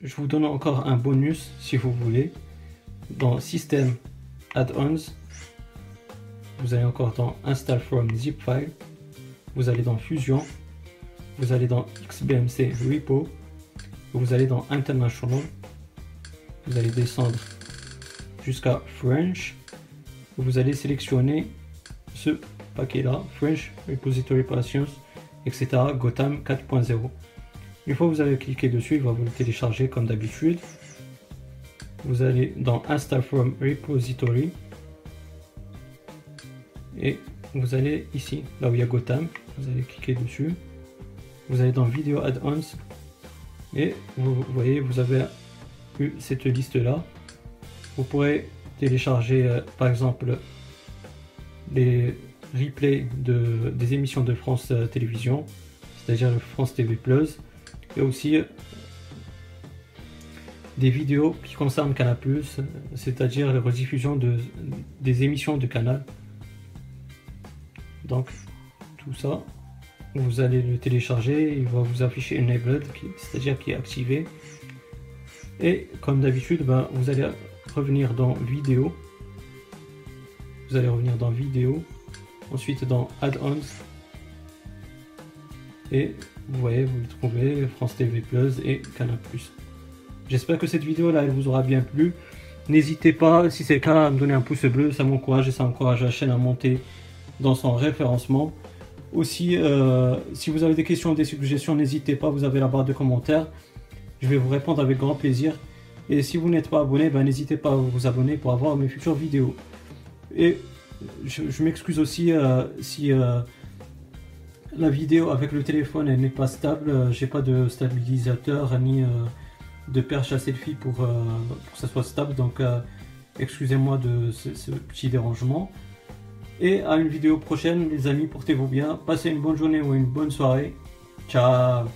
je vous donne encore un bonus si vous voulez. Dans System Add-ons, vous allez encore dans Install from zip file, vous allez dans Fusion, vous allez dans XBMC Repo, vous allez dans International, vous allez descendre jusqu'à French, vous allez sélectionner ce paquet là, French Repository Operations, etc. Gotham 4.0. Une fois que vous avez cliqué dessus, il va vous le télécharger comme d'habitude. Vous allez dans Install from Repository et vous allez ici, là où il y a Gotham, vous allez cliquer dessus. Vous allez dans Video Add-ons et vous voyez, vous avez eu cette liste là. Vous pourrez télécharger euh, par exemple les replays de, des émissions de France euh, Télévisions, c'est-à-dire le France TV Plus, et aussi euh, des vidéos qui concernent Canal+, c'est-à-dire la rediffusion de, des émissions de Canal. Donc, tout ça, vous allez le télécharger, il va vous afficher Enabled, c'est-à-dire qui est activé. Et comme d'habitude, ben, vous allez revenir dans Vidéo. Vous allez revenir dans Vidéo, ensuite dans Add-ons. Et vous voyez, vous le trouvez, France TV Plus et Canal+. J'espère que cette vidéo là elle vous aura bien plu. N'hésitez pas, si c'est le cas, à me donner un pouce bleu, ça m'encourage et ça encourage la chaîne à monter dans son référencement. Aussi, euh, si vous avez des questions ou des suggestions, n'hésitez pas, vous avez la barre de commentaires. Je vais vous répondre avec grand plaisir. Et si vous n'êtes pas abonné, ben, n'hésitez pas à vous abonner pour avoir mes futures vidéos. Et je, m'excuse aussi euh, si euh, la vidéo avec le téléphone n'est pas stable. J'ai pas de stabilisateur ni de perche à selfie pour, pour que ça soit stable. Donc excusez-moi de ce petit dérangement. Et à une vidéo prochaine, les amis, portez-vous bien. Passez une bonne journée ou une bonne soirée. Ciao